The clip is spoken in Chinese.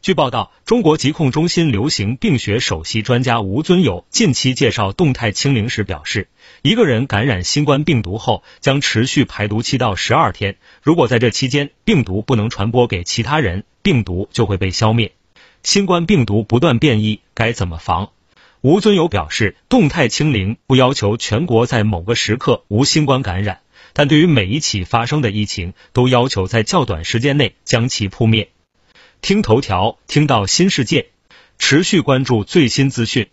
据报道，中国疾控中心流行病学首席专家吴尊友近期介绍动态清零时表示，一个人感染新冠病毒后将持续排毒七到十二天，如果在这期间病毒不能传播给其他人，病毒就会被消灭。新冠病毒不断变异，该怎么防？吴尊友表示，动态清零不要求全国在某个时刻无新冠感染，但对于每一起发生的疫情，都要求在较短时间内将其扑灭。听头条，听到新世界，持续关注最新资讯。